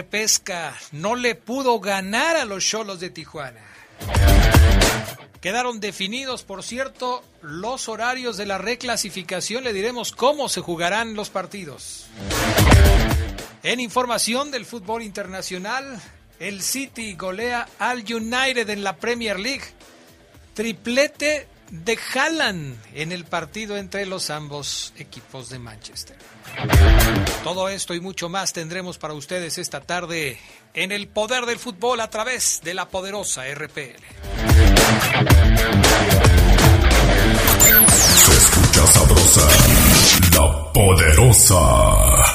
Repesca. No le pudo ganar a los Cholos de Tijuana. Quedaron definidos, por cierto, los horarios de la reclasificación. Le diremos cómo se jugarán los partidos. En información del fútbol internacional, el City golea al United en la Premier League. Triplete de Haaland en el partido entre los ambos equipos de Manchester. Todo esto y mucho más tendremos para ustedes esta tarde en el poder del fútbol a través de la poderosa RPL.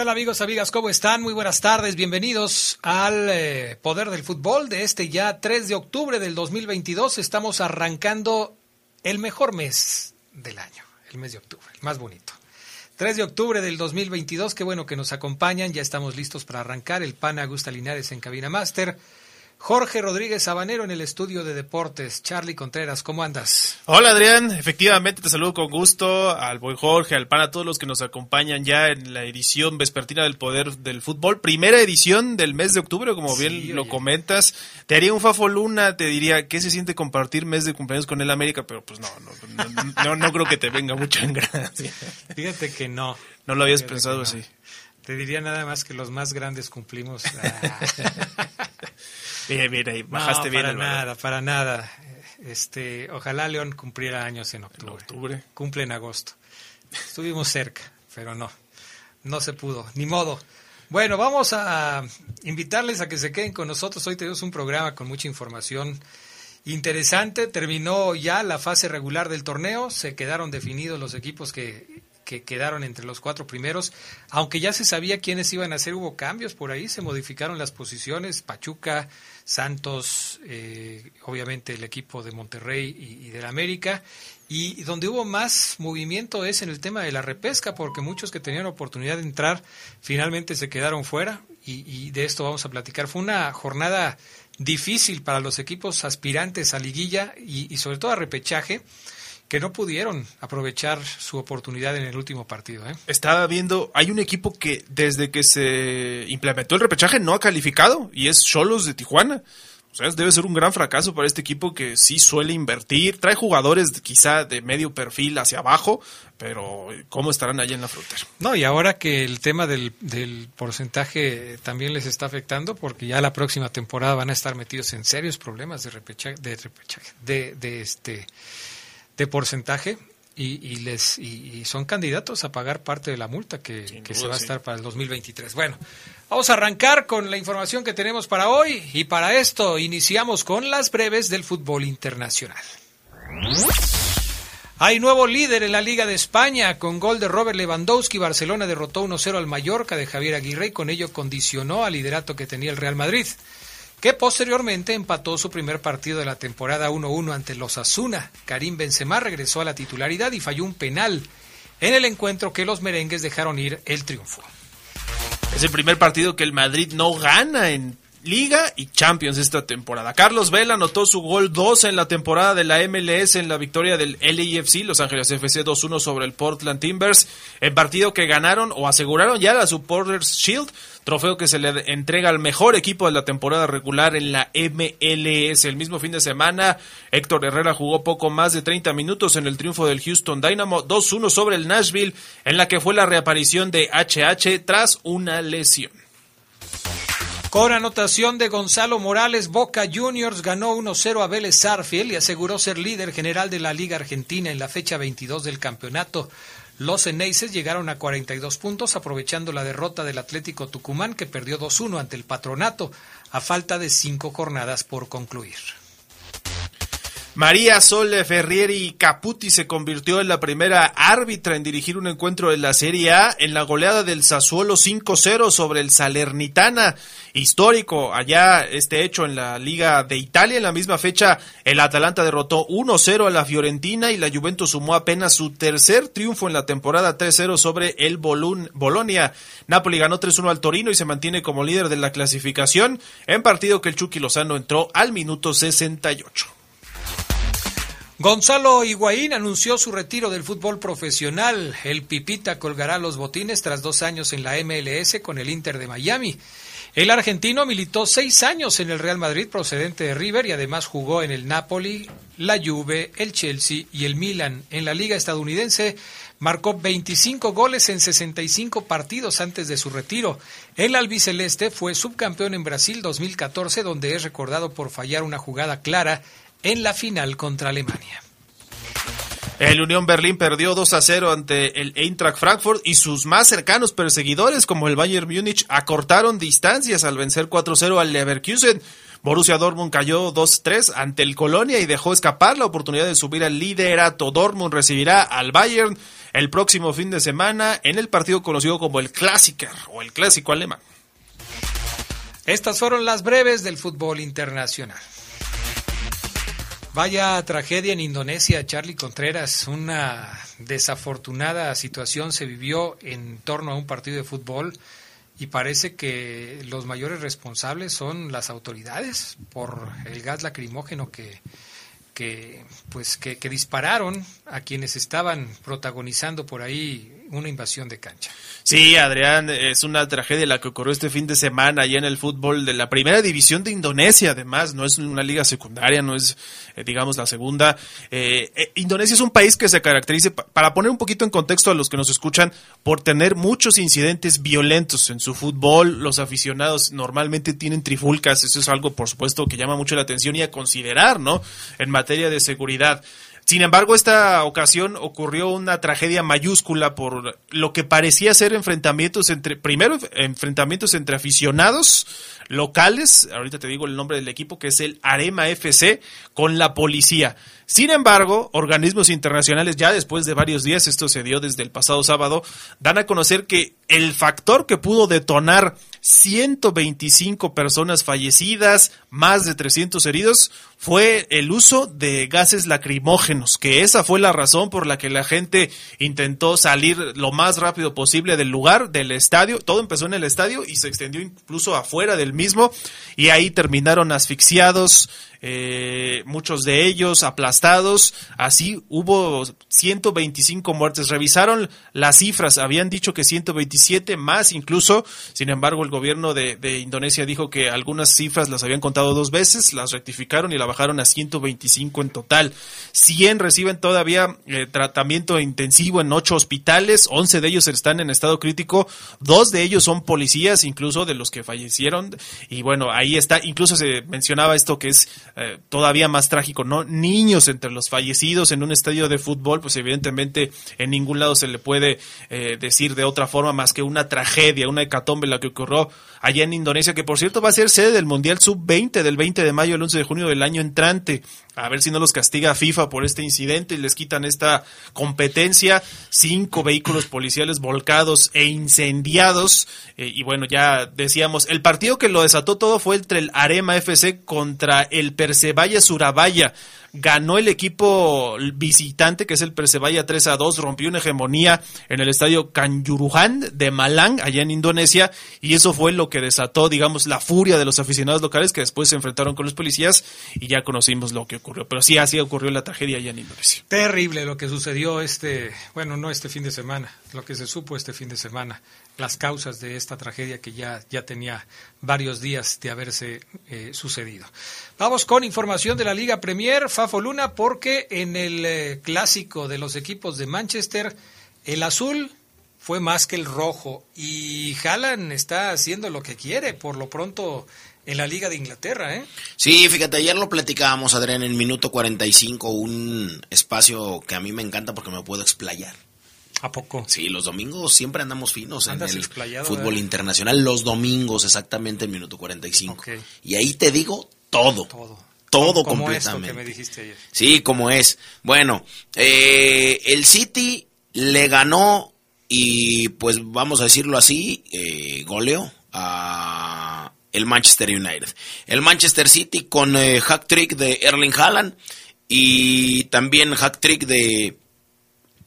Tal amigos, amigas? ¿Cómo están? Muy buenas tardes. Bienvenidos al eh, Poder del Fútbol de este ya 3 de octubre del 2022. Estamos arrancando el mejor mes del año, el mes de octubre, el más bonito. 3 de octubre del 2022, qué bueno que nos acompañan. Ya estamos listos para arrancar. El PAN Augusta Linares en Cabina Master. Jorge Rodríguez Sabanero en el estudio de deportes. Charlie Contreras, ¿cómo andas? Hola Adrián, efectivamente te saludo con gusto al buen Jorge, al PAN, a todos los que nos acompañan ya en la edición vespertina del Poder del Fútbol. Primera edición del mes de octubre, como bien lo comentas. Te haría un Fafo Luna, te diría, ¿qué se siente compartir mes de cumpleaños con el América? Pero pues no, no, no, no, no creo que te venga mucho en gracia. Fíjate que no. No lo habías Fíjate pensado así. Te diría nada más que los más grandes cumplimos. Ah. Bien, bien, ahí, bajaste no, bien para el nada, para nada. Este, ojalá León cumpliera años en octubre. octubre. Cumple en agosto. Estuvimos cerca, pero no, no se pudo, ni modo. Bueno, vamos a invitarles a que se queden con nosotros. Hoy tenemos un programa con mucha información interesante. Terminó ya la fase regular del torneo. Se quedaron definidos los equipos que, que quedaron entre los cuatro primeros. Aunque ya se sabía quiénes iban a hacer, hubo cambios por ahí. Se modificaron las posiciones. Pachuca, Santos, eh, obviamente el equipo de Monterrey y, y del América. Y donde hubo más movimiento es en el tema de la repesca, porque muchos que tenían oportunidad de entrar finalmente se quedaron fuera. Y, de esto vamos a platicar. Fue una jornada difícil para los equipos aspirantes a liguilla y sobre todo a repechaje que no pudieron aprovechar su oportunidad en el último partido. ¿eh? Estaba viendo, hay un equipo que desde que se implementó el repechaje no ha calificado y es Cholos de Tijuana. O sea, debe ser un gran fracaso para este equipo que sí suele invertir, trae jugadores quizá de medio perfil hacia abajo, pero ¿cómo estarán allá en la frontera? No, y ahora que el tema del, del porcentaje también les está afectando, porque ya la próxima temporada van a estar metidos en serios problemas de repechaje, de, repechaje, de, de este de porcentaje y, y les y, son candidatos a pagar parte de la multa que, que se va a estar para el 2023. Bueno, vamos a arrancar con la información que tenemos para hoy y para esto iniciamos con las breves del fútbol internacional. Hay nuevo líder en la Liga de España. Con gol de Robert Lewandowski, Barcelona derrotó 1-0 al Mallorca de Javier Aguirre y con ello condicionó al liderato que tenía el Real Madrid que posteriormente empató su primer partido de la temporada 1-1 ante los Asuna. Karim Benzema regresó a la titularidad y falló un penal en el encuentro que los merengues dejaron ir el triunfo. Es el primer partido que el Madrid no gana en Liga y Champions esta temporada. Carlos Vela anotó su gol 2 en la temporada de la MLS en la victoria del LAFC, Los Ángeles FC 2-1 sobre el Portland Timbers, en partido que ganaron o aseguraron ya la Supporters Shield, trofeo que se le entrega al mejor equipo de la temporada regular en la MLS. El mismo fin de semana, Héctor Herrera jugó poco más de 30 minutos en el triunfo del Houston Dynamo 2-1 sobre el Nashville, en la que fue la reaparición de HH tras una lesión. Con anotación de Gonzalo Morales, Boca Juniors ganó 1-0 a Vélez Sarfield y aseguró ser líder general de la Liga Argentina en la fecha 22 del campeonato. Los Eneises llegaron a 42 puntos aprovechando la derrota del Atlético Tucumán que perdió 2-1 ante el Patronato a falta de cinco jornadas por concluir. María Sole Ferrieri Caputi se convirtió en la primera árbitra en dirigir un encuentro de la Serie A en la goleada del Sassuolo 5-0 sobre el Salernitana. Histórico allá este hecho en la Liga de Italia. En la misma fecha, el Atalanta derrotó 1-0 a la Fiorentina y la Juventus sumó apenas su tercer triunfo en la temporada 3-0 sobre el Bolonia. Napoli ganó 3-1 al Torino y se mantiene como líder de la clasificación en partido que el Chucky Lozano entró al minuto 68. Gonzalo Higuaín anunció su retiro del fútbol profesional. El Pipita colgará los botines tras dos años en la MLS con el Inter de Miami. El argentino militó seis años en el Real Madrid procedente de River y además jugó en el Napoli, la Juve, el Chelsea y el Milan. En la liga estadounidense marcó 25 goles en 65 partidos antes de su retiro. El albiceleste fue subcampeón en Brasil 2014 donde es recordado por fallar una jugada clara en la final contra Alemania. El Unión Berlín perdió 2 a 0 ante el Eintracht Frankfurt y sus más cercanos perseguidores, como el Bayern Múnich, acortaron distancias al vencer 4 0 al Leverkusen. Borussia Dortmund cayó 2-3 ante el Colonia y dejó escapar la oportunidad de subir al liderato. Dortmund recibirá al Bayern el próximo fin de semana en el partido conocido como el Klassiker o el Clásico Alemán. Estas fueron las breves del fútbol internacional. Vaya tragedia en Indonesia, Charlie Contreras. Una desafortunada situación se vivió en torno a un partido de fútbol y parece que los mayores responsables son las autoridades por el gas lacrimógeno que, que pues que, que dispararon a quienes estaban protagonizando por ahí una invasión de cancha. Sí, Adrián, es una tragedia la que ocurrió este fin de semana allá en el fútbol de la primera división de Indonesia, además, no es una liga secundaria, no es, eh, digamos, la segunda. Eh, eh, Indonesia es un país que se caracteriza, para poner un poquito en contexto a los que nos escuchan, por tener muchos incidentes violentos en su fútbol. Los aficionados normalmente tienen trifulcas, eso es algo, por supuesto, que llama mucho la atención y a considerar, ¿no? En materia de seguridad. Sin embargo, esta ocasión ocurrió una tragedia mayúscula por lo que parecía ser enfrentamientos entre, primero, enfrentamientos entre aficionados locales, ahorita te digo el nombre del equipo, que es el Arema FC, con la policía. Sin embargo, organismos internacionales, ya después de varios días, esto se dio desde el pasado sábado, dan a conocer que el factor que pudo detonar 125 personas fallecidas, más de 300 heridos, fue el uso de gases lacrimógenos, que esa fue la razón por la que la gente intentó salir lo más rápido posible del lugar, del estadio. Todo empezó en el estadio y se extendió incluso afuera del mismo y ahí terminaron asfixiados, eh, muchos de ellos aplastados. Así hubo 125 muertes. Revisaron las cifras, habían dicho que 127 más incluso. Sin embargo, el gobierno de, Indonesia dijo que algunas cifras las habían contado dos veces, las rectificaron y la bajaron a 125 en total. 100 reciben todavía eh, tratamiento intensivo en ocho hospitales, 11 de ellos están en estado crítico, dos de ellos son policías, incluso de los que fallecieron. Y bueno, ahí está, incluso se mencionaba esto que es eh, todavía más trágico, ¿no? Niños entre los fallecidos en un estadio de fútbol, pues evidentemente en ningún lado se le puede eh, decir de otra forma más que una tragedia, una hecatombe la que ocurrió allá en Indonesia, que por cierto va a ser sede del Mundial Sub-20 del 20 de mayo al 11 de junio del año entrante. A ver si no los castiga FIFA por este incidente y les quitan esta competencia. Cinco vehículos policiales volcados e incendiados. Eh, y bueno, ya decíamos, el partido que lo desató todo fue entre el Arema FC contra el Persebaya Surabaya ganó el equipo visitante, que es el Persebaya 3 a 2, rompió una hegemonía en el estadio Kanjuruhan de Malang, allá en Indonesia, y eso fue lo que desató, digamos, la furia de los aficionados locales que después se enfrentaron con los policías y ya conocimos lo que ocurrió. Pero sí, así ocurrió la tragedia allá en Indonesia. Terrible lo que sucedió este, bueno, no este fin de semana, lo que se supo este fin de semana las causas de esta tragedia que ya, ya tenía varios días de haberse eh, sucedido. Vamos con información de la Liga Premier, Fafo Luna, porque en el eh, clásico de los equipos de Manchester, el azul fue más que el rojo y Haaland está haciendo lo que quiere, por lo pronto en la Liga de Inglaterra, ¿eh? Sí, fíjate, ayer lo platicábamos, Adrián, en minuto 45, un espacio que a mí me encanta porque me puedo explayar. ¿A poco? Sí, los domingos siempre andamos finos en el fútbol internacional. Los domingos, exactamente, en minuto 45. Y ahí te digo todo. Todo. Todo completamente. me dijiste ayer. Sí, como es. Bueno, eh, el City le ganó y pues vamos a decirlo así, eh, goleó a el Manchester United. El Manchester City con eh, hack trick de Erling Haaland y también hack trick de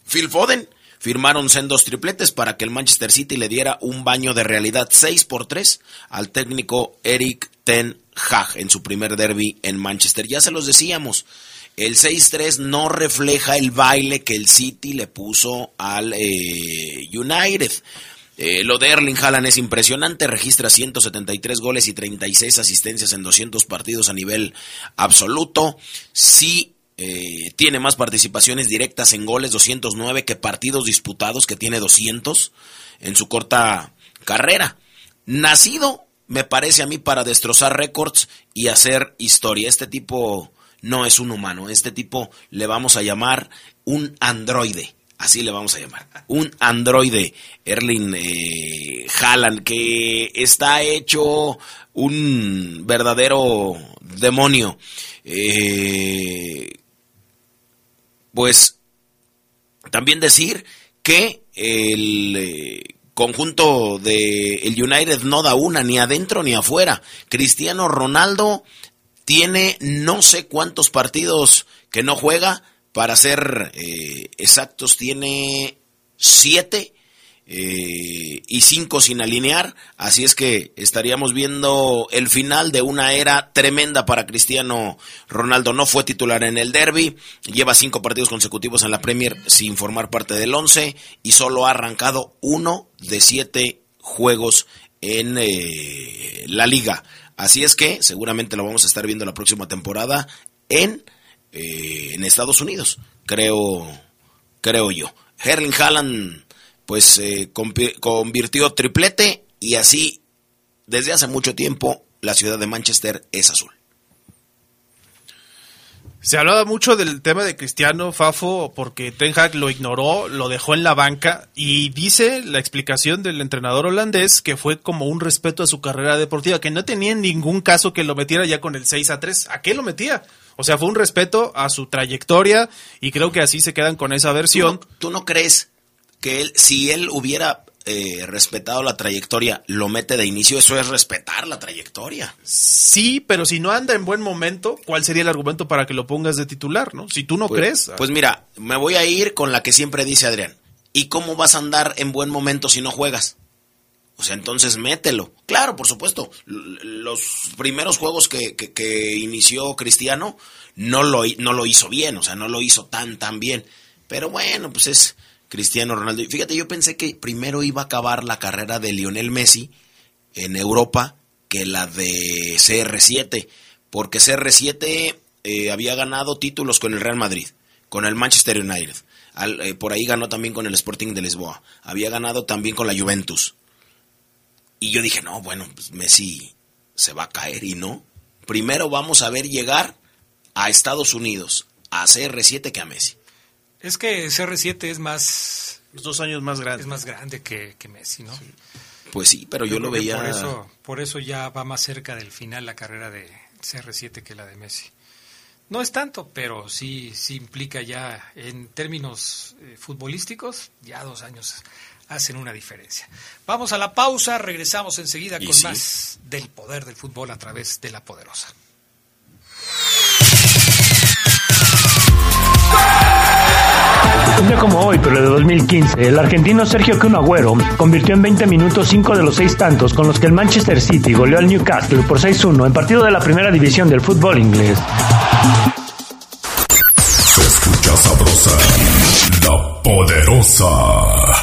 Phil Foden firmaron sendos tripletes para que el Manchester City le diera un baño de realidad 6 por 3 al técnico Eric Ten Hag en su primer derby en Manchester. Ya se los decíamos, el 6-3 no refleja el baile que el City le puso al eh, United. Eh, lo de Erling Haaland es impresionante, registra 173 goles y 36 asistencias en 200 partidos a nivel absoluto. Sí eh, tiene más participaciones directas en goles, 209, que partidos disputados, que tiene 200 en su corta carrera. Nacido, me parece a mí, para destrozar récords y hacer historia. Este tipo no es un humano, este tipo le vamos a llamar un androide. Así le vamos a llamar. Un androide, Erling eh, Haaland, que está hecho un verdadero demonio. Eh, pues también decir que el eh, conjunto de United no da una ni adentro ni afuera. Cristiano Ronaldo tiene no sé cuántos partidos que no juega, para ser eh, exactos tiene siete eh, y cinco sin alinear, así es que estaríamos viendo el final de una era tremenda para Cristiano Ronaldo. No fue titular en el derby, lleva cinco partidos consecutivos en la Premier sin formar parte del once y solo ha arrancado uno de siete juegos en eh, la liga. Así es que seguramente lo vamos a estar viendo la próxima temporada en, eh, en Estados Unidos, creo, creo yo. Herling Haaland pues eh, convirtió triplete y así desde hace mucho tiempo la ciudad de Manchester es azul. Se hablaba mucho del tema de Cristiano Fafo porque Ten Hag lo ignoró, lo dejó en la banca y dice la explicación del entrenador holandés que fue como un respeto a su carrera deportiva, que no tenía ningún caso que lo metiera ya con el 6 a 3. ¿A qué lo metía? O sea, fue un respeto a su trayectoria y creo que así se quedan con esa versión. ¿Tú no, crees que él, si él hubiera eh, respetado la trayectoria, lo mete de inicio, eso es respetar la trayectoria. Sí, pero si no anda en buen momento, ¿cuál sería el argumento para que lo pongas de titular, no? Si tú no pues, crees. Pues mira, me voy a ir con la que siempre dice Adrián. ¿Y cómo vas a andar en buen momento si no juegas? O sea, entonces mételo. Claro, por supuesto. Los primeros juegos que, que, inició Cristiano no lo, no lo hizo bien, o sea, no lo hizo tan, tan bien. Pero bueno, pues es Cristiano Ronaldo. Fíjate, yo pensé que primero iba a acabar la carrera de Lionel Messi en Europa que la de CR7, porque CR7 eh, había ganado títulos con el Real Madrid, con el Manchester United. Eh, por ahí ganó también con el Sporting de Lisboa. Había ganado también con la Juventus. Y yo dije, no, bueno, pues Messi se va a caer y no. Primero vamos a ver llegar a Estados Unidos, a CR7 que a Messi. Es que CR7 es más... dos años más grande. Es más grande que, Messi, ¿no? Pues sí, pero yo, lo veía... Por eso, por eso ya va más cerca del final la carrera de CR7 que la de Messi. No es tanto, pero sí, sí implica ya en términos eh, futbolísticos, ya dos años hacen una diferencia. Vamos a la pausa, regresamos enseguida con más del poder del fútbol a través de la poderosa. Un día como hoy, pero de 2015, el argentino Sergio Kun Agüero convirtió en 20 minutos 5 de los 6 tantos con los que el Manchester City goleó al Newcastle por 6-1 en partido de la primera división del fútbol inglés. Se escucha sabrosa, la poderosa.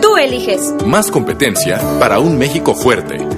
tú eliges. Más competencia para un México fuerte.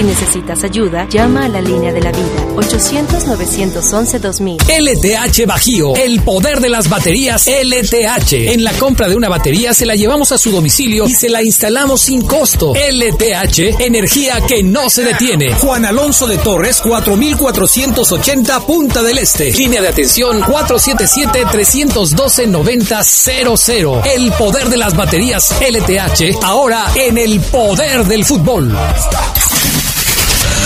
Si necesitas ayuda, llama a la línea de la vida 800-911-2000. LTH Bajío, el poder de las baterías LTH. En la compra de una batería se la llevamos a su domicilio y se la instalamos sin costo. LTH, energía que no se detiene. Juan Alonso de Torres, 4480 Punta del Este. Línea de atención 477-312-9000. El poder de las baterías LTH, ahora en el poder del fútbol.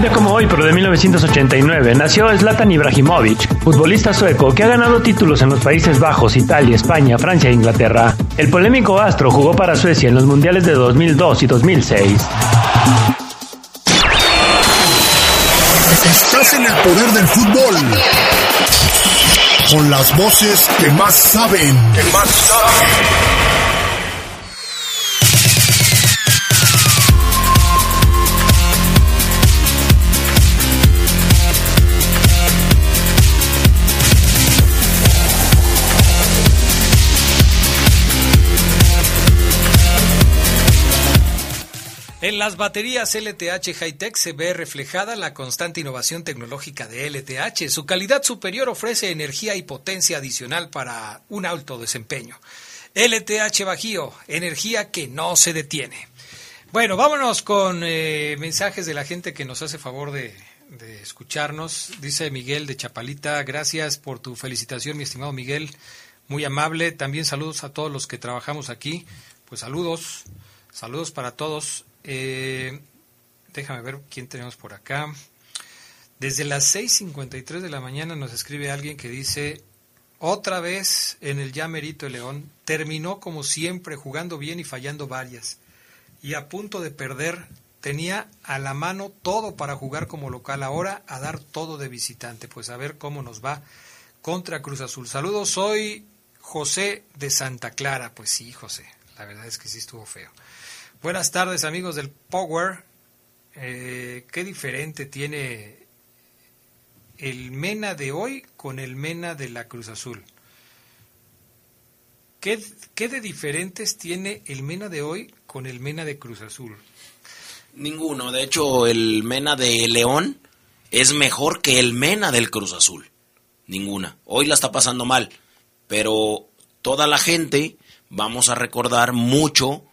Un día como hoy, pero de 1989, nació Zlatan Ibrahimovic, futbolista sueco que ha ganado títulos en los Países Bajos, Italia, España, Francia e Inglaterra. El polémico astro jugó para Suecia en los mundiales de 2002 y 2006. Estás en el poder del fútbol. Con las voces que más saben. Que más saben. En las baterías LTH Hightech se ve reflejada la constante innovación tecnológica de LTH. Su calidad superior ofrece energía y potencia adicional para un alto desempeño. LTH Bajío, energía que no se detiene. Bueno, vámonos con eh, mensajes de la gente que nos hace favor de, de escucharnos. Dice Miguel de Chapalita, gracias por tu felicitación, mi estimado Miguel. muy amable. También saludos a todos los que trabajamos aquí. Pues saludos, saludos para todos. Eh, déjame ver quién tenemos por acá. Desde las 6.53 de la mañana nos escribe alguien que dice, otra vez en el ya merito de León, terminó como siempre jugando bien y fallando varias. Y a punto de perder, tenía a la mano todo para jugar como local, ahora a dar todo de visitante. Pues a ver cómo nos va contra Cruz Azul. Saludos, soy José de Santa Clara. Pues sí, José, la verdad es que sí estuvo feo. Buenas tardes amigos del Power. Eh, ¿Qué diferente tiene el Mena de hoy con el Mena de la Cruz Azul? ¿Qué, ¿Qué, de diferentes tiene el Mena de hoy con el Mena de Cruz Azul? Ninguno. De hecho, el Mena de León es mejor que el Mena del Cruz Azul. Ninguna. Hoy la está pasando mal. Pero toda la gente vamos a recordar mucho,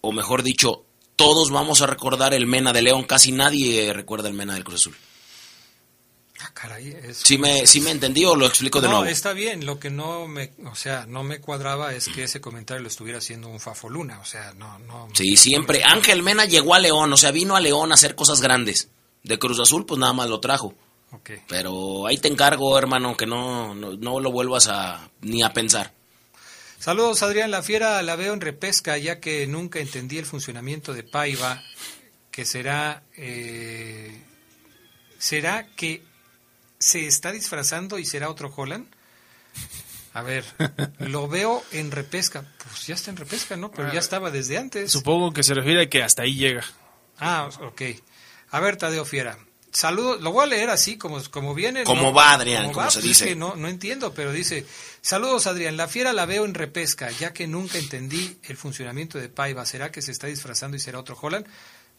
o mejor dicho, todos vamos a recordar el Mena de León. Casi nadie recuerda el Mena del Cruz Azul. Ah, caray, es... ¿Sí me, ¿Sí me entendí o lo explico de no, nuevo? está bien. Lo que no me, o sea, no me cuadraba es que ese comentario lo estuviera haciendo un Fafoluna. O sea, no, no. Sí, siempre. Ángel Mena llegó a León, o sea, vino a León a hacer cosas grandes. De Cruz Azul, pues nada más lo trajo. Okay. Pero ahí te encargo, hermano, que no, no, no, lo vuelvas a ni a pensar. Saludos, Adrián La Fiera. La veo en repesca, ya que nunca entendí el funcionamiento de Paiva, que será. Eh, ¿Será que se está disfrazando y será otro Holland? A ver, lo veo en repesca. Pues ya está en repesca, ¿no? Pero ya estaba desde antes. Supongo que se refiere a que hasta ahí llega. Ah, ok. A ver, Tadeo Fiera. Saludos, lo voy a leer así como, como viene. Como no, va, Adrián, como, va, se pues dice. Es que no, no entiendo, pero dice, saludos, Adrián, la fiera la veo en repesca, ya que nunca entendí el funcionamiento de Paiva. ¿Será que se está disfrazando y será otro Holland?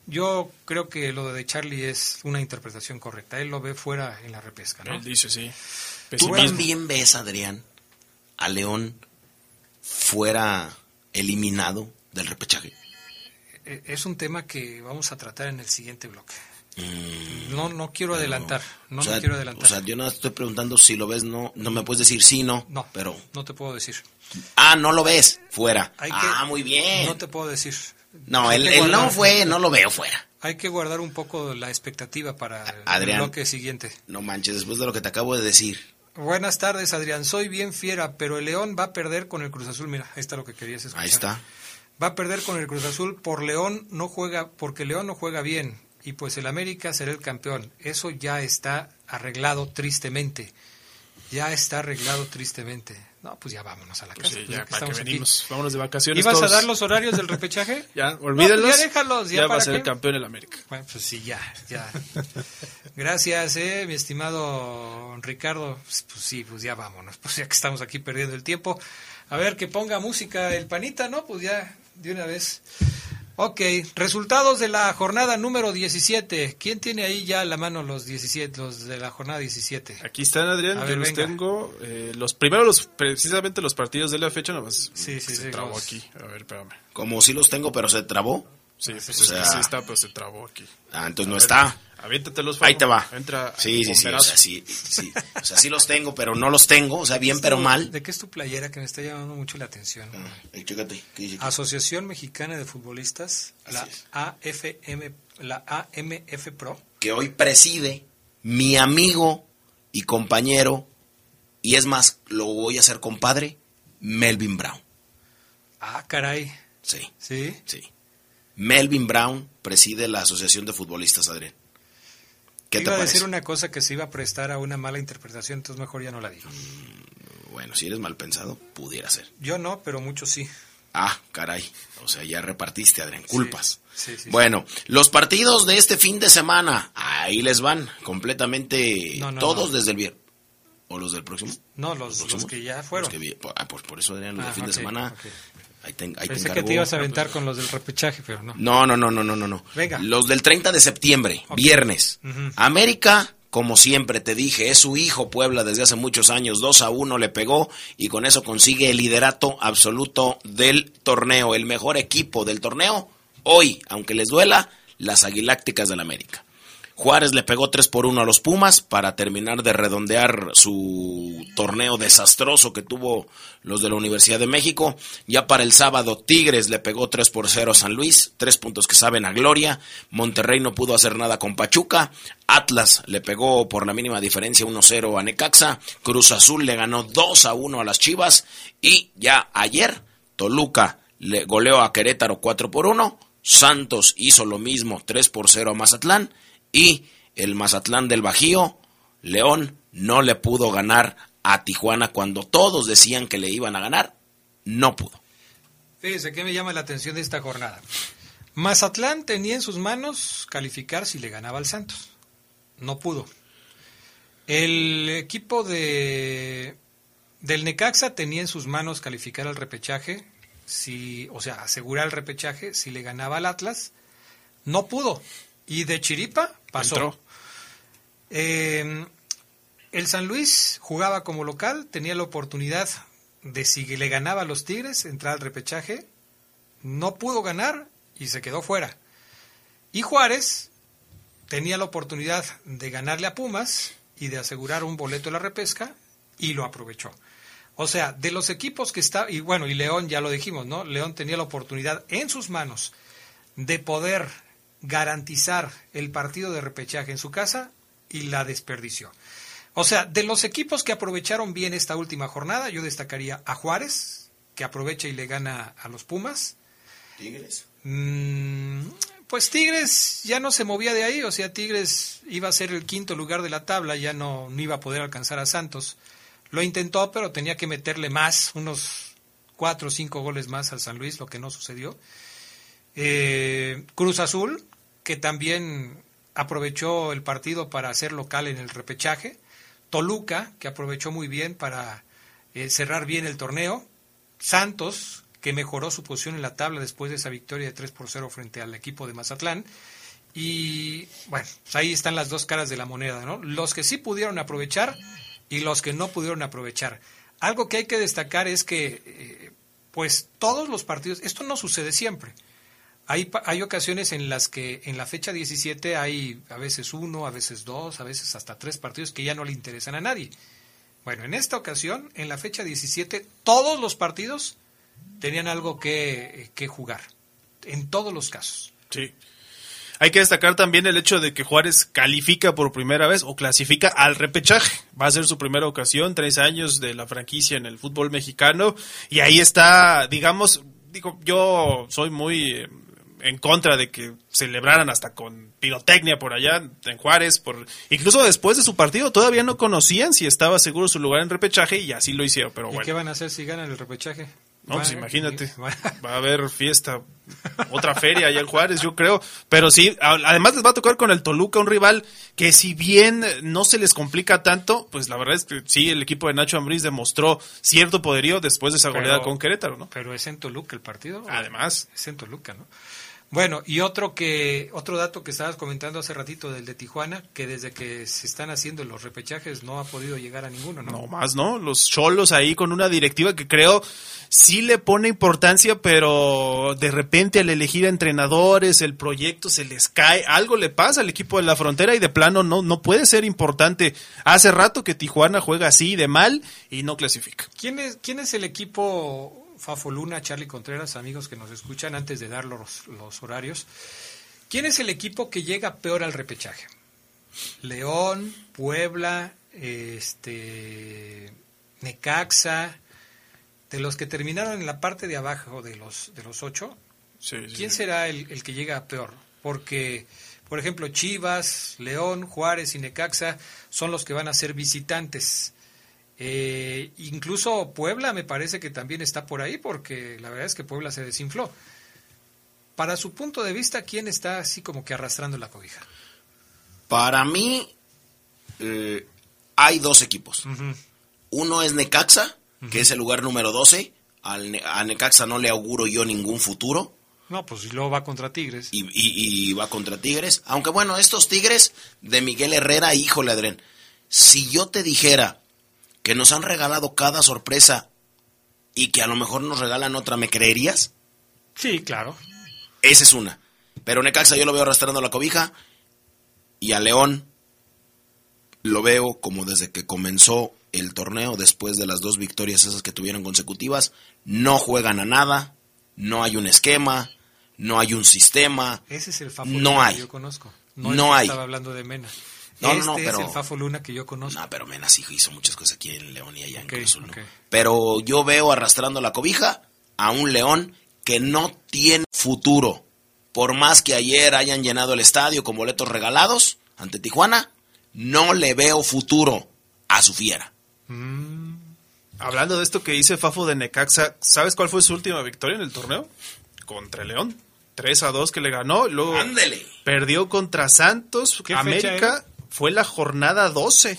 Yo creo que lo de Charlie es una interpretación correcta. Él lo ve fuera en la repesca, ¿no? Él dice, sí. ¿Tú también ves, Adrián, a León fuera eliminado del repechaje? Es un tema que vamos a tratar en el siguiente bloque. Mm, no, no quiero adelantar. No, o sea, no quiero adelantar. O sea, yo no estoy preguntando si lo ves, no, no me puedes decir sí, no. No, pero. No te puedo decir. Ah, no lo ves, fuera. Hay ah, que, muy bien. No te puedo decir. No, el, el no fue, no lo veo fuera. Hay que guardar un poco la expectativa para Adrián, el bloque siguiente. No manches, después de lo que te acabo de decir. Buenas tardes, Adrián. Soy bien fiera, pero el León va a perder con el Cruz Azul. Mira, ahí está lo que querías escuchar. Ahí está. Va a perder con el Cruz Azul por León no juega, porque León no juega bien y pues el América será el campeón. Eso ya está arreglado tristemente. Ya está arreglado tristemente. No, pues ya vámonos a la casa. Pues sí, pues ya, que para que venimos. aquí. Vámonos de vacaciones. ¿Ibas todos. a dar los horarios del repechaje? ya, olvídenlos. No, pues ya déjalos. ¿Ya, Ya, va a ser el campeón el América. Bueno, pues sí, ya, ya. Gracias, eh, mi estimado Ricardo. Pues, pues sí, pues ya vámonos. Pues ya que estamos aquí perdiendo el tiempo. A ver, que ponga música el panita, ¿no? Pues ya, de una vez. Ok, resultados de la jornada número 17. ¿Quién tiene ahí ya a la mano los 17, los de la jornada 17? Aquí están, Adrián. A yo ver, los venga. tengo. Eh, los primeros, los, precisamente los partidos de la fecha, nada más. Sí, sí, se sí, trabó los- aquí. A ver, espérame. Como si los tengo, pero se trabó. Sí, pues O es que sea- sí está, pero se trabó aquí. Ah, entonces A no ver, está. Aviéntatelos, Ahí te va. Entra Sí, sí, sí. O sea, sí, sí. O sea, sí los tengo, pero no los tengo. O sea, bien, pero mal. ¿De qué es tu playera que me está llamando mucho la atención? Eh, chécate, ¿qué dice aquí? Asociación Mexicana de Futbolistas, la AFM, la AMF Pro. que hoy preside mi amigo y compañero, y es más, lo voy a hacer compadre, Melvin Brown. Ah, caray. Sí, ¿Sí? sí. Melvin Brown preside la Asociación de Futbolistas, Adrián. ¿Qué te iba a parece? decir una cosa que se iba a prestar a una mala interpretación, entonces mejor ya no la digo. Bueno, si eres mal pensado, pudiera ser. Yo no, pero muchos sí. Ah, caray. O sea, ya repartiste, Adrián, culpas. Sí, sí, sí. Bueno, los partidos de este fin de semana, ahí les van, completamente No, no, todos no. desde el viernes. ¿O los del próximo? No, los, los próximos? que ya fueron. Los que ah, pues por eso, Adrián, los Ah, del fin ok, de semana. ok. Ahí te, ahí te Pensé que te ibas a aventar con los del repechaje, pero no. No, no, no, no, no, no. Venga. Los del 30 de septiembre, viernes. América, como siempre te dije, es su hijo Puebla desde hace muchos años. 2 a 1 le pegó y con eso consigue el liderato absoluto del torneo. El mejor equipo del torneo hoy, aunque les duela, las Aguilácticas del América. Juárez le pegó 3 por 1 a los Pumas para terminar de redondear su torneo desastroso que tuvo los de la Universidad de México. Ya para el sábado Tigres le pegó 3 por 0 a San Luis, tres puntos que saben a gloria. Monterrey no pudo hacer nada con Pachuca. Atlas le pegó por la mínima diferencia 1-0 a Necaxa. Cruz Azul le ganó 2 a 1 a las Chivas. Y ya ayer Toluca le goleó a Querétaro 4 por 1. Santos hizo lo mismo 3 por 0 a Mazatlán y el Mazatlán del Bajío, León, no le pudo ganar a Tijuana cuando todos decían que le iban a ganar, no pudo. Fíjese que me llama la atención de esta jornada. Mazatlán tenía en sus manos calificar si le ganaba al Santos. No pudo. El equipo de del Necaxa tenía en sus manos calificar al repechaje, si, o sea, asegurar el repechaje si le ganaba al Atlas. No pudo. Y de Chiripa pasó. Eh, el San Luis jugaba como local, tenía la oportunidad de si le ganaba a los Tigres, entrar al repechaje. No pudo ganar y se quedó fuera. Y Juárez tenía la oportunidad de ganarle a Pumas y de asegurar un boleto de la repesca y lo aprovechó. O sea, de los equipos que está, y bueno, y León ya lo dijimos, ¿no? León tenía la oportunidad en sus manos de poder garantizar el partido de repechaje en su casa y la desperdició. O sea, de los equipos que aprovecharon bien esta última jornada, yo destacaría a Juárez, que aprovecha y le gana a los Pumas. Tigres. Mm, pues Tigres ya no se movía de ahí, o sea, Tigres iba a ser el quinto lugar de la tabla, ya no, no iba a poder alcanzar a Santos. Lo intentó, pero tenía que meterle más, unos cuatro o cinco goles más al San Luis, lo que no sucedió. Eh, Cruz Azul, que también aprovechó el partido para hacer local en el repechaje. Toluca, que aprovechó muy bien para eh, cerrar bien el torneo. Santos, que mejoró su posición en la tabla después de esa victoria de 3 por 0 frente al equipo de Mazatlán. Y bueno, pues ahí están las dos caras de la moneda, ¿no? Los que sí pudieron aprovechar y los que no pudieron aprovechar. Algo que hay que destacar es que, eh, pues todos los partidos, esto no sucede siempre. Hay, hay ocasiones en las que en la fecha 17 hay a veces uno, a veces dos, a veces hasta tres partidos que ya no le interesan a nadie. Bueno, en esta ocasión, en la fecha 17, todos los partidos tenían algo que, que jugar, en todos los casos. Sí. Hay que destacar también el hecho de que Juárez califica por primera vez o clasifica al repechaje. Va a ser su primera ocasión, tres años de la franquicia en el fútbol mexicano. Y ahí está, digamos, digo, yo soy muy eh, en contra de que celebraran hasta con pirotecnia por allá en Juárez, por incluso después de su partido todavía no conocían si estaba seguro su lugar en repechaje y así lo hicieron, pero ¿Y bueno. qué van a hacer si ganan el repechaje? No, pues imagínate, va a haber fiesta, otra feria allá en Juárez, yo creo. Pero sí, además les va a tocar con el Toluca, un rival que si bien no se les complica tanto, pues la verdad es que sí, el equipo de Nacho Ambriz demostró cierto poderío después de esa goleada Pero- con Querétaro, ¿no? Pero es en Toluca el partido. Además. Es en Toluca, ¿no? Bueno, y otro que otro dato que estabas comentando hace ratito del de Tijuana, que desde que se están haciendo los repechajes no ha podido llegar a ninguno, ¿no? No más, ¿no? Los cholos ahí con una directiva que creo sí le pone importancia, pero de repente al elegir a entrenadores, el proyecto se les cae, algo le pasa al equipo de la frontera y de plano no, no puede ser importante. Hace rato que Tijuana juega así de mal y no clasifica. ¿Quién es, ¿Quién es el equipo Fafo Luna, Charlie Contreras, amigos que nos escuchan antes de dar los, los horarios? ¿Quién es el equipo que llega peor al repechaje? León, Puebla, este, Necaxa, de los que terminaron en la parte de abajo de los, de los ocho, Sí, ¿quién sí. será el, el que llega peor? Porque, por ejemplo, Chivas, León, Juárez y Necaxa son los que van a ser visitantes. Eh, incluso Puebla me parece que también está por ahí porque la verdad es que Puebla se desinfló. Para su punto de vista, ¿quién está así como que arrastrando la cobija? Para mí, eh, hay dos equipos. Uno es Necaxa, que es el lugar número 12. Al Ne- a Necaxa no le auguro yo ningún futuro. No, pues y luego va contra Tigres. Y, y- y va contra Tigres. Aunque bueno, estos Tigres de Miguel Herrera, híjole, Adrián. Si yo te dijera que nos han regalado cada sorpresa y que a lo mejor nos regalan otra, ¿me creerías? Sí, claro. Esa es una. Pero Necaxa yo lo veo arrastrando la cobija. Y a León lo veo como desde que comenzó el torneo, después de las dos victorias esas que tuvieron consecutivas, no juegan a nada, no hay un esquema, no hay un sistema. Ese es el Fafo no hay. que yo conozco. No, hay. Estaba hablando de Mena. No, no, este no, pero- es el Fafo Luna que yo conozco. No, pero Mena sí hizo muchas cosas aquí en León y allá en Ok, Cruz Azul, ¿no? ok. Pero yo veo arrastrando la cobija a un León que no tiene futuro. Por más que ayer hayan llenado el estadio con boletos regalados ante Tijuana, no le veo futuro a su fiera. Hablando de esto que dice Fafo de Necaxa, ¿sabes cuál fue su última victoria en el torneo? Contra León. 3 a 2 que le ganó. Luego Ándele. perdió contra Santos. ¿Qué fecha América? Fue la jornada 12.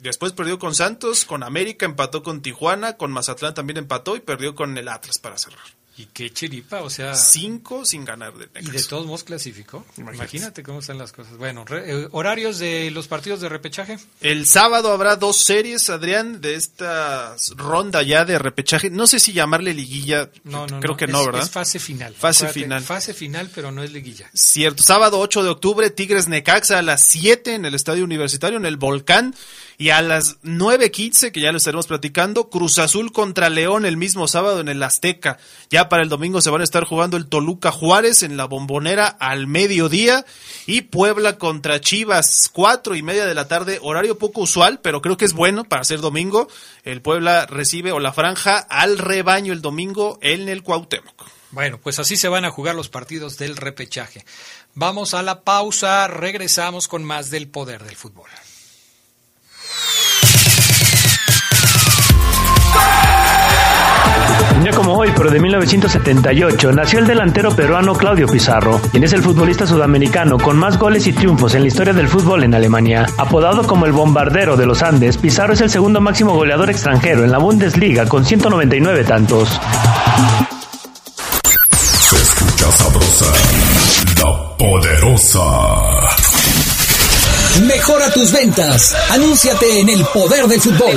Después perdió con Santos, con América empató con Tijuana, con Mazatlán también empató y perdió con el Atlas para cerrar. Y qué chiripa, o sea. Cinco sin ganar de Y Necaxa. de todos modos clasificó. Imagínate. Imagínate cómo están las cosas. Bueno, re- eh, horarios de los partidos de repechaje. El sábado habrá dos series, Adrián, de esta ronda ya de repechaje. No sé si llamarle liguilla. No, no, Creo no. que no, Es- ¿verdad? Es fase final. Fase Acuérdate, final. Fase final, pero no es liguilla. Cierto, sábado 8 de octubre, Tigres Necaxa a las 7 en el Estadio Universitario, en el Volcán. Y a las 9.15, que ya lo estaremos platicando, Cruz Azul contra León el mismo sábado en el Azteca. Ya para el domingo se van a estar jugando el Toluca Juárez en la Bombonera al mediodía. Y Puebla contra Chivas, cuatro y media de la tarde, horario poco usual, pero creo que es bueno para ser domingo. El Puebla recibe o la franja al rebaño el domingo en el Cuauhtémoc. Bueno, pues así se van a jugar los partidos del repechaje. Vamos a la pausa, regresamos con más del poder del fútbol. Un día como hoy, pero de 1978, nació el delantero peruano Claudio Pizarro, quien es el futbolista sudamericano con más goles y triunfos en la historia del fútbol en Alemania. Apodado como el bombardero de los Andes, Pizarro es el segundo máximo goleador extranjero en la Bundesliga con 199 tantos. Se escucha sabrosa, la poderosa. Mejora tus ventas. Anúnciate en el poder del fútbol.